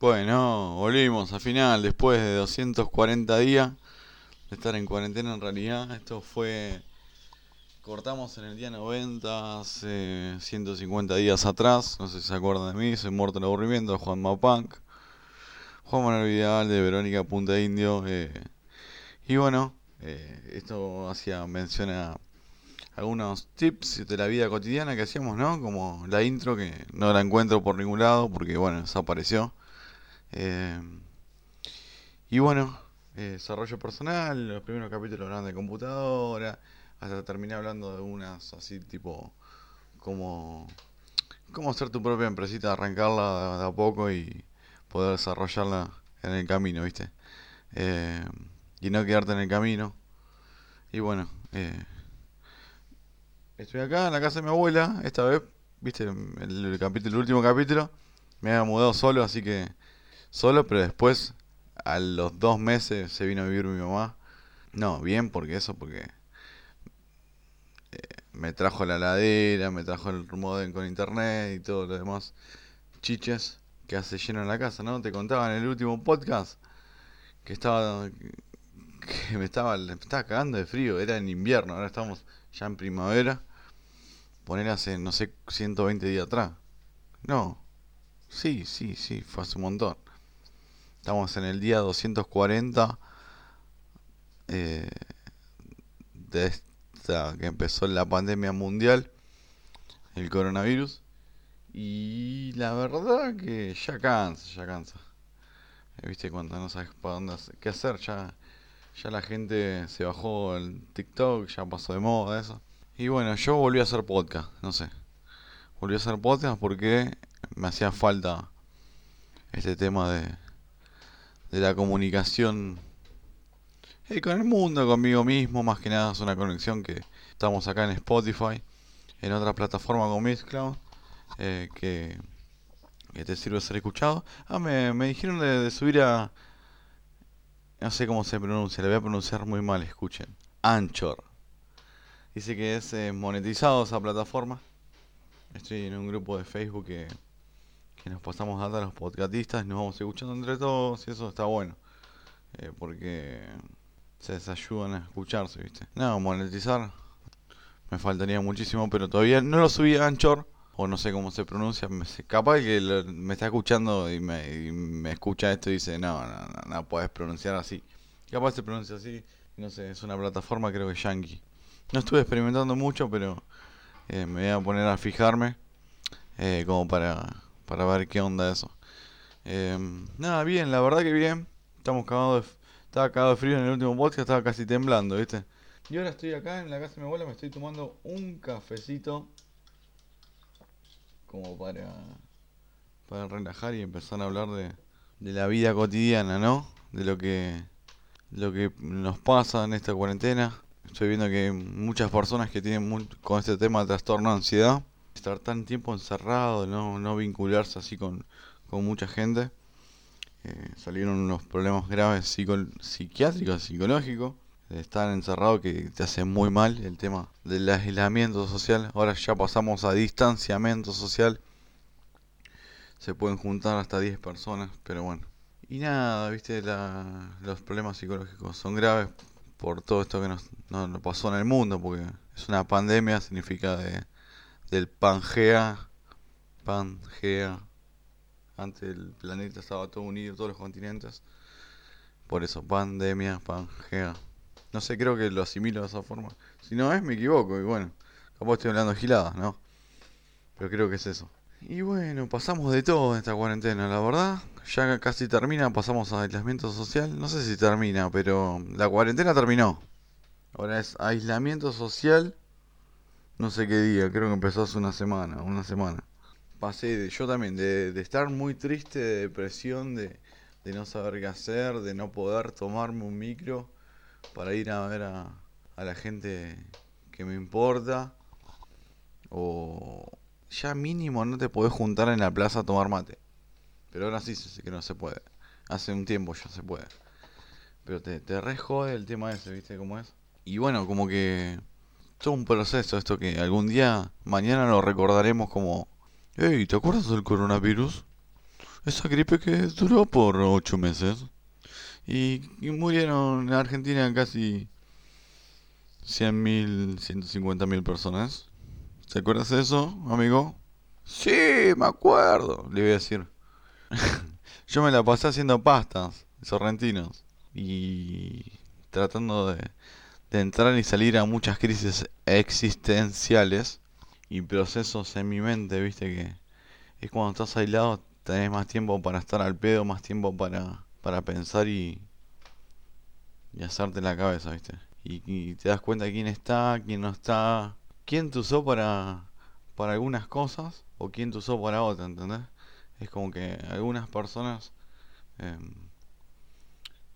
Bueno, volvimos al final, después de 240 días de estar en cuarentena en realidad. Esto fue... Cortamos en el día 90, hace 150 días atrás. No sé si se acuerdan de mí, soy muerto el aburrimiento, Juan Mapunk. Juan Manuel Vidal de Verónica Punta Indio. Eh, y bueno, eh, esto hacía mención a algunos tips de la vida cotidiana que hacíamos, ¿no? Como la intro que no la encuentro por ningún lado porque, bueno, desapareció. Eh, y bueno, eh, desarrollo personal, los primeros capítulos hablando de computadora, hasta terminé hablando de unas así tipo como cómo hacer tu propia empresita, arrancarla de, a poco y poder desarrollarla en el camino, ¿viste? Eh, y no quedarte en el camino. Y bueno, estoy acá en la casa de mi abuela, esta vez, ¿viste? El, capítulo, el último capítulo, me había mudado solo, así que solo, pero después, a los dos meses, se vino a vivir mi mamá. No, bien, porque eso, porque eh, me trajo la ladera, me trajo el modem con internet y todo lo demás chiches que hace lleno en la casa, ¿no? Te contaba en el último podcast que estaba que me estaba me estaba cagando de frío, era en invierno, ahora estamos ya en primavera. Poner hace no sé 120 días atrás. No. Sí, sí, sí, fue hace un montón. Estamos en el día 240 eh, de esta que empezó la pandemia mundial, el coronavirus. Y la verdad que ya cansa, ya cansa. Eh, Viste cuando no sabes para dónde qué hacer, ya, ya la gente se bajó el TikTok, ya pasó de moda eso. Y bueno, yo volví a hacer podcast, no sé. Volví a hacer podcast porque me hacía falta este tema de, de la comunicación eh, con el mundo, conmigo mismo, más que nada es una conexión que estamos acá en Spotify, en otra plataforma con Mixcloud, eh, que, que, te sirve ser escuchado. Ah, me, me dijeron de, subir a... No sé cómo se pronuncia, le voy a pronunciar muy mal, escuchen. Anchor. Dice que es eh, monetizado esa plataforma. Estoy en un grupo de Facebook que que nos pasamos data a los podcastistas, nos vamos escuchando entre todos y eso está bueno. Eh, porque se desayudan a escucharse, ¿viste? No, monetizar me faltaría muchísimo, pero todavía no lo subí a Anchor, o no sé cómo se pronuncia. Capaz que me está escuchando y me, escucha esto y dice, no, no, no, no puedes pronunciar así. Capaz se pronuncia así, no sé, es una plataforma creo que yankee. No estuve experimentando mucho, pero eh, me voy a poner a fijarme eh, como para para ver qué onda eso. Em, nada, bien, la verdad que bien. Estamos cagados de, estaba cagado de frío en el último podcast, estaba casi temblando, ¿viste? Y ahora estoy acá en la casa de mi abuela, me estoy tomando un cafecito como para para relajar y empezar a hablar de, de la vida cotidiana, ¿no? De lo que lo que nos pasa en esta cuarentena. Estoy viendo que muchas personas que tienen con este tema de trastorno de ansiedad estar tan tiempo encerrado, no, no vincularse así con, mucha gente. Eh, salieron unos problemas graves psiquiátricos, psicológicos, estar encerrado que te hace muy mal el tema del aislamiento social. Ahora ya pasamos a distanciamiento social. Se pueden juntar hasta 10 personas, pero bueno. Y nada, viste, los problemas psicológicos son graves por todo esto que nos, nos pasó en el mundo, porque es una pandemia, significa de del Pangea. Pangea. Antes el planeta estaba todo unido, todos los continentes. Por eso, pandemia, Pangea. No sé, creo que lo asimilo de esa forma. Si no es, me equivoco. Y bueno, capaz estoy hablando giladas, ¿no? Pero creo que es eso. Y bueno, pasamos de todo en esta cuarentena, la verdad. Ya casi termina, pasamos a aislamiento social. No sé si termina, pero la cuarentena terminó. Ahora es aislamiento social no sé qué día, creo que empezó hace una semana, una semana. Pasé de, yo también, de, estar muy triste, de depresión, de, no saber qué hacer, de no poder tomarme un micro para ir a ver a, la gente que me importa. O ya mínimo no te podés juntar en la plaza a tomar mate. Pero ahora sí sé que no se puede. Hace un tiempo ya se puede. Pero te, te re jode el tema ese, ¿viste cómo es? Y bueno, como que todo un proceso esto que algún día, mañana lo recordaremos como, hey, ¿te acuerdas del coronavirus? Esa gripe que duró por ocho meses. Y, y murieron en Argentina casi 100.000, 150.000 personas. ¿Se acuerdas de eso, amigo? Sí, me acuerdo, le voy a decir. Yo me la pasé haciendo pastas, sorrentinos. Y tratando de, de entrar y salir a muchas crisis existenciales y procesos en mi mente, viste que es cuando estás aislado tenés más tiempo para estar al pedo, más tiempo para, para pensar y, y hacerte la cabeza, viste. Y, te das cuenta quién está, quién no está, quién te usó para, para algunas cosas o quién te usó para otras, ¿entendés? Es como que algunas personas em,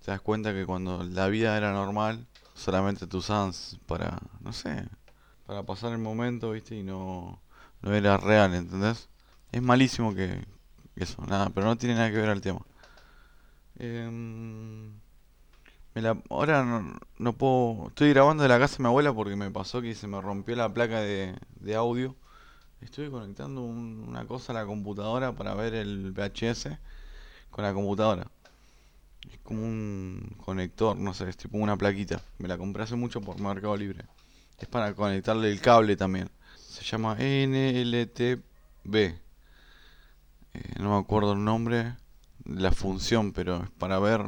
te das cuenta que cuando la vida era normal, solamente te usaban para, no sé, para pasar el momento, ¿viste? Y no, no era real, ¿entendés? Es malísimo que, eso, nada, pero no tiene nada que ver al tema. Em, la, ahora no, puedo. Estoy grabando de la casa de mi abuela porque me pasó que se me rompió la placa de, de audio. Estoy conectando una cosa a la computadora para ver el VHS con la computadora. Es como un conector, no sé, es tipo una plaquita. Me la compré hace mucho por Mercado Libre. Es para conectarle el cable también. Se llama NLTB. Eh, no me acuerdo el nombre, la función, pero es para ver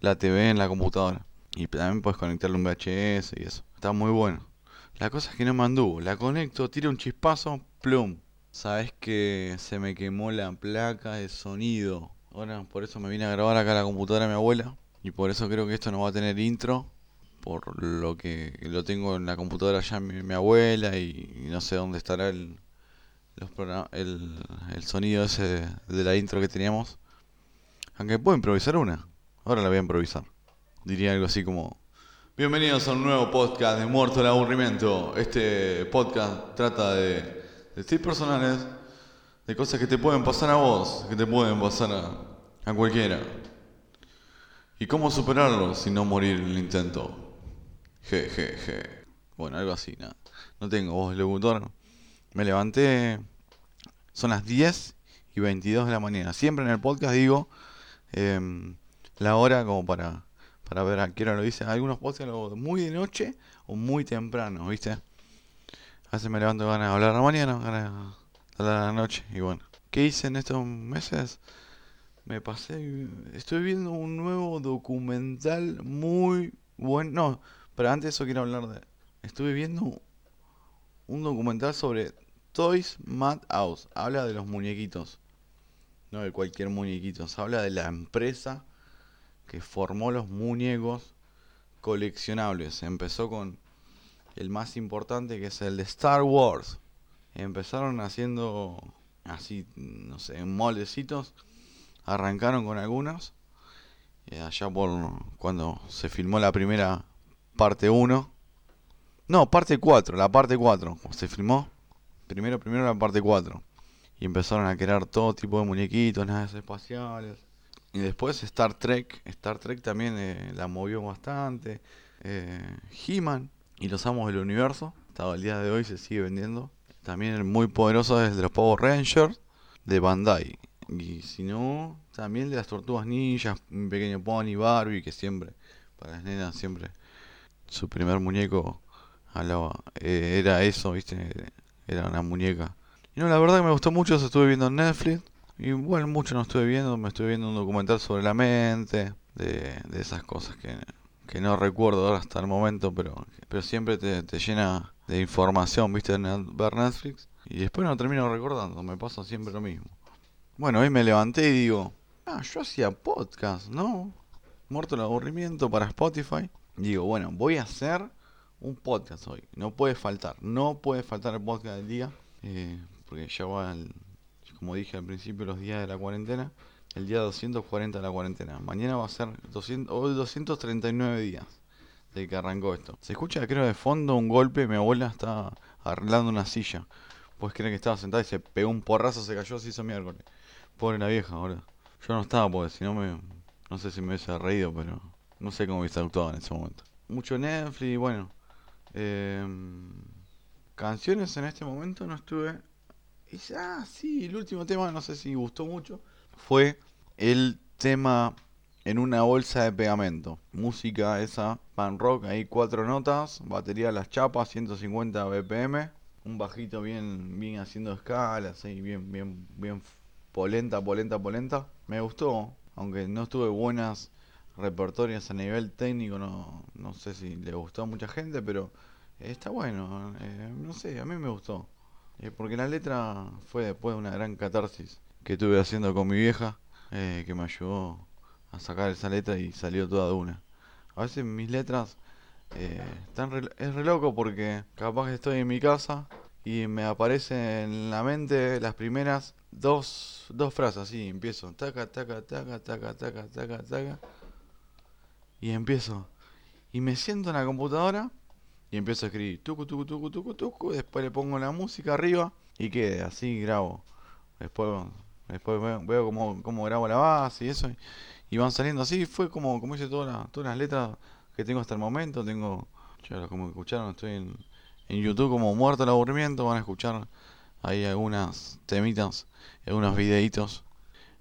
la TV en la computadora. Y también puedes conectarle un VHS y eso. Está muy bueno. La cosa es que no me anduvo. La conecto, tira un chispazo, plum. Sabes que se me quemó la placa de sonido. Ahora por eso me vine a grabar acá la computadora de mi abuela. Y por eso creo que esto no va a tener intro. Por lo que lo tengo en la computadora ya mi, abuela y, no sé dónde estará el, el, sonido ese de, de la intro que teníamos. Aunque puedo improvisar una. Ahora la voy a improvisar. Diría algo así como... Bienvenidos a un nuevo podcast de Muerto el Aburrimiento. Este podcast trata de, de tips personales, de cosas que te pueden pasar a vos, que te pueden pasar a, a cualquiera. Y cómo superarlo sin no morir en el intento. Je, je, je. Bueno, algo así, nada. No tengo voz locutor. Me levanté. Son las 10 y 22 de la mañana. Siempre en el podcast digo eh, la hora como para, para ver a qué hora lo dice. Algunos podcasts lo muy de noche o muy temprano, ¿viste? A veces me levanto ganas de hablar la mañana, ganas a la noche. Y bueno, ¿qué hice en estos meses? Me pasé, estoy viendo un nuevo documental muy bueno. No, pero antes eso quiero hablar de... Estuve viendo un documental sobre Toys Mad House. Habla de los muñequitos. No de cualquier muñequito. habla de la empresa que formó los muñecos coleccionables. Empezó con el más importante que es el de Star Wars. Empezaron haciendo así, no sé, moldecitos. Arrancaron con algunos. allá por cuando se filmó la primera parte 1. No, parte 4, la parte 4. Se filmó primero, primero la parte 4. Y empezaron a crear todo tipo de muñequitos, naves espaciales y después Star Trek. Star Trek también eh, la movió bastante. Eh, He-Man y los Amos del Universo. Hasta el día de hoy se sigue vendiendo. También muy poderoso es de los Power Rangers de Bandai. Y si no, también de las Tortugas Ninjas, un pequeño Pony, Barbie, que siempre, para las nenas, siempre su primer muñeco hablaba, eh, era eso, ¿viste? Era una muñeca. Y no, la verdad que me gustó mucho, se estuve viendo en Netflix. Y bueno, mucho no estuve viendo, me estuve viendo un documental sobre la mente, de, esas cosas que, que, no recuerdo ahora hasta el momento, pero, pero siempre te, te llena de información, viste, ver Netflix. Y después no termino recordando, me pasa siempre lo mismo. Bueno, hoy me levanté y digo, ah, yo hacía podcast, ¿no? Muerto el aburrimiento para Spotify. digo, bueno, voy a hacer un podcast hoy. No puede faltar, no puede faltar el podcast del día. Eh, porque ya va el como dije al principio, los días de la cuarentena. El día 240 de la cuarentena. Mañana va a ser 200, hoy 239 días que arrancó esto. Se escucha, creo, de fondo un golpe. Mi abuela está arreglando una silla. Pues creen que estaba sentada y se pegó un porrazo, se cayó, se hizo miércoles. Pobre la vieja, ahora. Yo no estaba, porque si no me. No sé si me hubiese reído, pero. No sé cómo hubiese actuado en ese momento. Mucho Netflix, bueno. Eh, canciones en este momento no estuve ah, sí, el último tema no sé si gustó mucho. fue el tema en una bolsa de pegamento. Música esa, pan rock, ahí cuatro notas, batería las chapas, 150 BPM, un bajito bien, bien haciendo escalas, ahí bien, bien, bien polenta, polenta, polenta. Me gustó, aunque no estuve buenas repertorias a nivel técnico, no, no sé si le gustó a mucha gente, pero está bueno, eh, no sé, a mí me gustó. Eh, porque la letra fue después de una gran catarsis que estuve haciendo con mi vieja, eh, que me ayudó a sacar esa letra y salió toda de una. A veces mis letras están es re loco porque capaz que estoy en mi casa y me aparecen en la mente las primeras dos, dos frases así, empiezo, taca, taca, taca, taca, taca, taca, taca, y empiezo, y me siento en la computadora y empiezo a escribir, tucu, tucu, tucu, tucu, tucu, después le pongo la música arriba y quede, así grabo, después, después veo, cómo, cómo, grabo la base y eso, y, van saliendo así, fue como, como hice todas todas las letras que tengo hasta el momento, tengo, ya como escucharon, estoy en, en YouTube como muerto el aburrimiento, van a escuchar ahí algunas temitas, algunos videitos.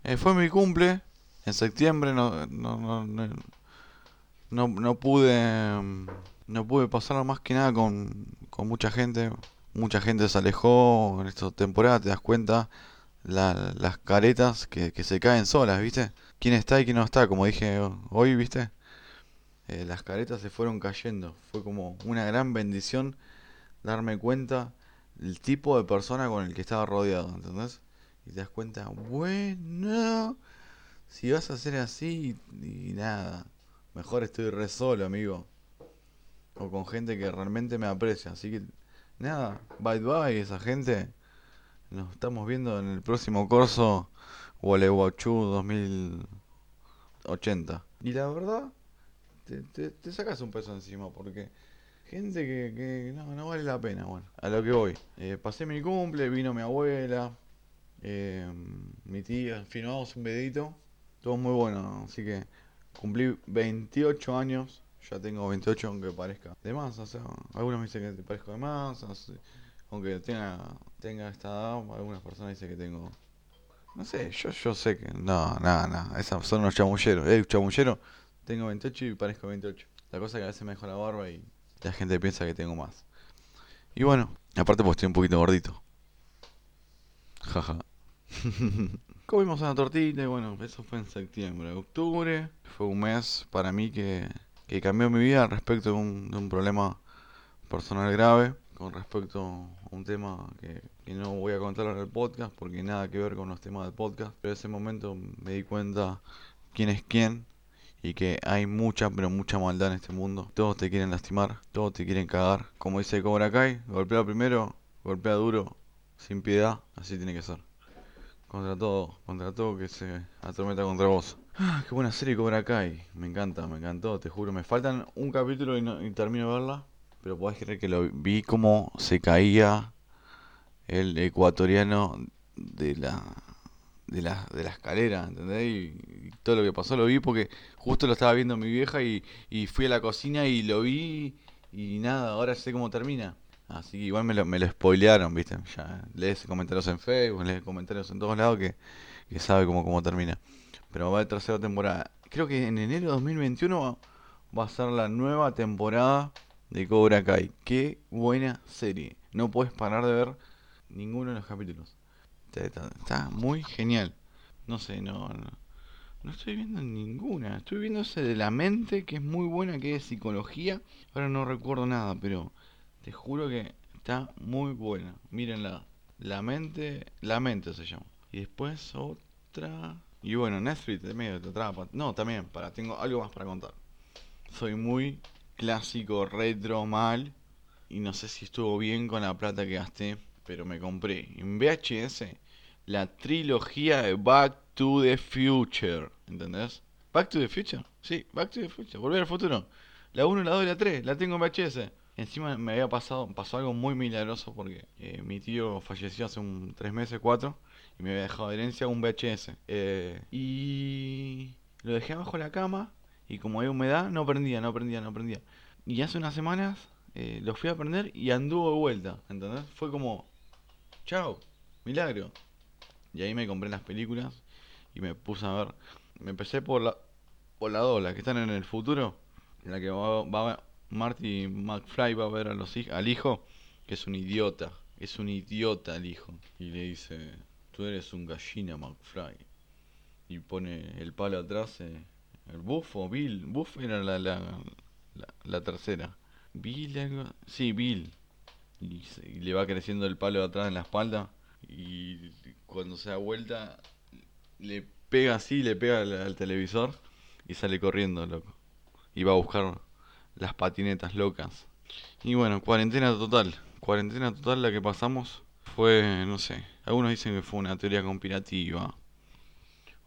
Eh, fue mi cumple, en septiembre no, no, no, no, no pude no pude pasarlo más que nada con, con mucha gente. Mucha gente se alejó en esta temporada, te das cuenta. Las caretas que, se caen solas, ¿viste? ¿Quién está y quién no está? Como dije hoy, ¿viste? Eh, las caretas se fueron cayendo. Fue como una gran bendición darme cuenta el tipo de persona con el que estaba rodeado, ¿entendés? Y te das cuenta, bueno, si vas a hacer así y nada, mejor estoy re solo, amigo. O con gente que realmente me aprecia. Así que, nada, bye bye, esa gente. Nos estamos viendo en el próximo curso Gualeguaychú 2080. Y la verdad, te, te, sacas un peso encima porque gente que, que no, no, vale la pena. Bueno, a lo que voy. Eh, pasé mi cumple, vino mi abuela, eh, mi tía, filmamos un vedito. Todo muy bueno, así que cumplí 28 años. Ya tengo 28 aunque parezca de más. O algunos me dicen que te parezco de más. Aunque tenga, tenga esta edad, algunas personas dicen que tengo... No sé, yo, yo sé que... No, nada, nada. Esos son unos chamulleros. Eh, chamullero. Tengo 28 y parezco 28. La cosa es que a veces me dejo la barba y la gente piensa que tengo más. Y bueno, aparte pues estoy un poquito gordito. Jaja. Comimos una tortita y bueno, eso fue en septiembre. Octubre fue un mes para mí que, que cambió mi vida respecto de un, de un problema personal grave. Con respecto a un tema que, no voy a contar en el podcast porque nada que ver con los temas del podcast. Pero en ese momento me di cuenta quién es quién y que hay mucha, pero mucha maldad en este mundo. Todos te quieren lastimar, todos te quieren cagar. Como dice Cobra Kai, golpea primero, golpea duro, sin piedad, así tiene que ser. Contra todo, contra todo que se atormenta contra vos. Ah, qué buena serie Cobra Kai, me encanta, me encantó, te juro. Me faltan un capítulo y, no, y termino de verla, pero podés creer que lo vi como se caía el ecuatoriano de la de la, de la escalera, ¿entendés? Y, todo lo que pasó lo vi porque justo lo estaba viendo mi vieja y, y fui a la cocina y lo vi y nada, ahora sé cómo termina. Así que igual me lo, me lo spoilearon, ¿viste? Ya lees comentarios en Facebook, lees comentarios en todos lados que, que sabe cómo, cómo termina. Pero va a tercera temporada. Creo que en enero de 2021 va a ser la nueva temporada de Cobra Kai. Qué buena serie. No puedes parar de ver ninguno de los capítulos. Está, muy genial. No sé, no, no, estoy viendo ninguna. Estoy viendo ese de la mente, que es muy buena, que es psicología. Ahora no recuerdo nada, pero te juro que está muy buena. Mírenla. La mente, la mente se llama. Y después otra. Y bueno, Netflix medio te atrapa. No, también, tengo algo más para contar. Soy muy clásico, retro, mal. Y no sé si estuvo bien con la plata que gasté. Pero me compré en VHS la trilogía de Back to the Future. ¿Entendés? Back to the Future. Sí, Back to the Future. Volver al futuro. La 1, la 2 y la 3. La tengo en VHS. Encima me había pasado, pasó algo muy milagroso porque eh, mi tío falleció hace un 3 meses, 4. Y me había dejado de herencia un VHS. Eh, y lo dejé abajo de la cama. Y como había humedad, no prendía, no prendía, no prendía. Y hace unas semanas eh, lo fui a prender y anduvo de vuelta. ¿Entendés? Fue como, chao, milagro. Y ahí me compré las películas y me puse a ver. Me empecé por la, por la dos, que están en el futuro, en la que va, va Marty McFly va a ver a los, al hijo, que es un idiota, es un idiota el hijo. Y le dice, tú eres un gallina McFly. Y pone el palo atrás, eh, el Buff Bill, Buff era la, la, la, tercera. Bill, algo, sí, Bill. Y, le va creciendo el palo atrás en la espalda. Y cuando se da vuelta, le pega así, le pega al, televisor y sale corriendo, loco. Y va a buscar las patinetas locas. Y bueno, cuarentena total. Cuarentena total la que pasamos fue, no sé, algunos dicen que fue una teoría conspirativa.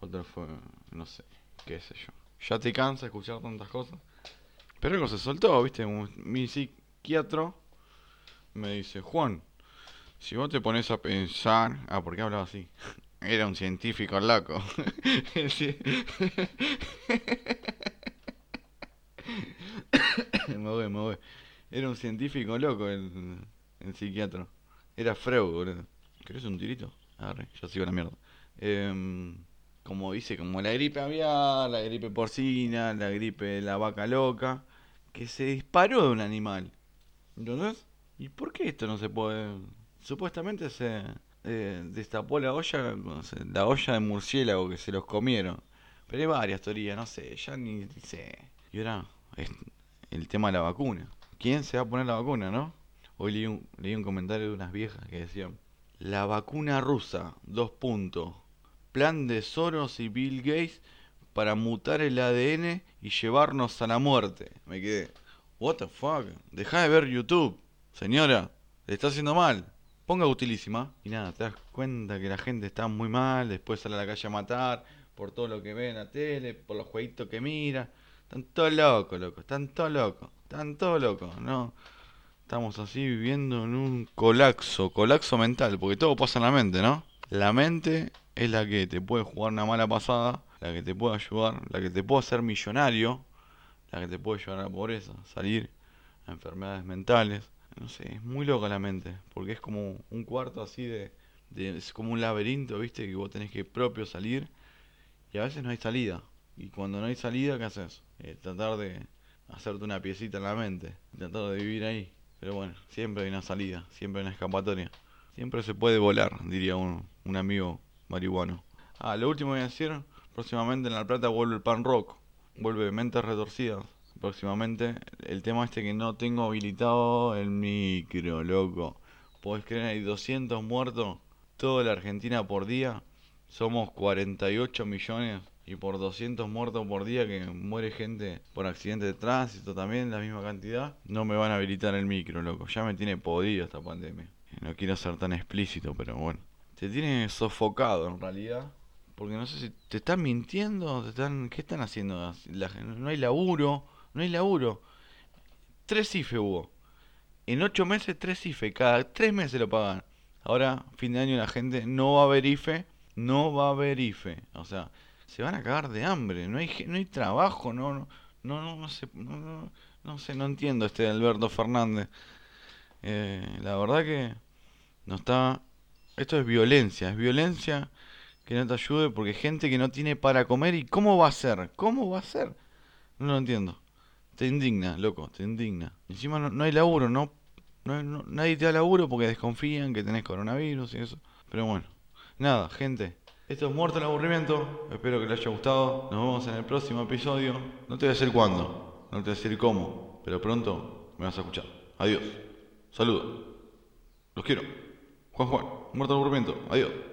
Otros fue, no sé, qué sé yo. Ya te cansa escuchar tantas cosas. Pero algo se soltó, viste, mi psiquiatra me dice, Juan, si vos te pones a pensar... Ah, ¿por qué hablaba así? Era un científico loco. me voy, me voy. Era un científico loco el, el psiquiatra. Era Freud, boludo. ¿Querés un tirito? Agarre, ya sigo la mierda. Eh, como dice, como la gripe aviar, la gripe porcina, la gripe de la vaca loca, que se disparó de un animal. ¿Entendés? ¿Y por qué esto no se puede? Supuestamente se eh, destapó la olla, la olla de murciélago que se los comieron. Pero hay varias teorías, no sé, ya ni, sé. Y ahora, el tema de la vacuna. ¿Quién se va a poner la vacuna, no? Hoy leí un, leí un comentario de unas viejas que decían, la vacuna rusa, dos puntos. Plan de Soros y Bill Gates para mutar el ADN y llevarnos a la muerte. Me quedé, what the fuck, deja de ver YouTube. Señora, le está haciendo mal. Ponga utilísima. Y nada, te das cuenta que la gente está muy mal, después sale a la calle a matar, por todo lo que ve en la tele, por los jueguitos que mira. Están todos locos, loco, están todos locos, están todos locos, ¿no? Estamos así viviendo en un colapso, colapso mental, porque todo pasa en la mente, ¿no? La mente es la que te puede jugar una mala pasada, la que te puede ayudar, la que te puede hacer millonario, la que te puede llevar a la pobreza, salir a enfermedades mentales no sé, es muy loca la mente, porque es como un cuarto así de, es como un laberinto, viste, que vos tenés que propio salir y a veces no hay salida. Y cuando no hay salida, ¿qué haces? Eh, tratar de hacerte una piecita en la mente, tratar de vivir ahí. Pero bueno, siempre hay una salida, siempre hay una escapatoria. Siempre se puede volar, diría un, un amigo marihuano. Ah, lo último voy a decir, próximamente en La Plata vuelve el pan rock, vuelve Mentes Retorcidas, próximamente. El tema este que no tengo habilitado el micro, loco. Podés creer, hay 200 muertos toda la Argentina por día. Somos 48 millones y por 200 muertos por día que muere gente por accidente de tránsito también, la misma cantidad, no me van a habilitar el micro, loco. Ya me tiene podido esta pandemia. No quiero ser tan explícito, pero bueno. Te tiene sofocado en realidad. Porque no sé si te están mintiendo, te están, ¿qué están haciendo? no hay laburo, no hay laburo. Tres IFE hubo. En ocho meses, tres IFE. Cada tres meses lo pagan. Ahora, fin de año, la gente no va a haber IFE. No va a haber IFE. O sea, se van a cagar de hambre. No hay, no hay trabajo. No, no, no, no, sé, no, no, sé, no entiendo este Alberto Fernández. Eh, la verdad que no está. Esto es violencia. Es violencia que no te ayude porque gente que no tiene para comer. ¿Y cómo va a ser? ¿Cómo va a ser? No lo entiendo te indigna, loco, te indigna. Encima no, hay laburo, no, no, nadie te da laburo porque desconfían que tenés coronavirus y eso. Pero bueno, nada, gente. Esto es Muerto el Aburrimiento. Espero que les haya gustado. Nos vemos en el próximo episodio. No te voy a decir cuándo, no te voy a decir cómo, pero pronto me vas a escuchar. Adiós. Saludos. Los quiero. Juan Juan, Muerto el Aburrimiento. Adiós.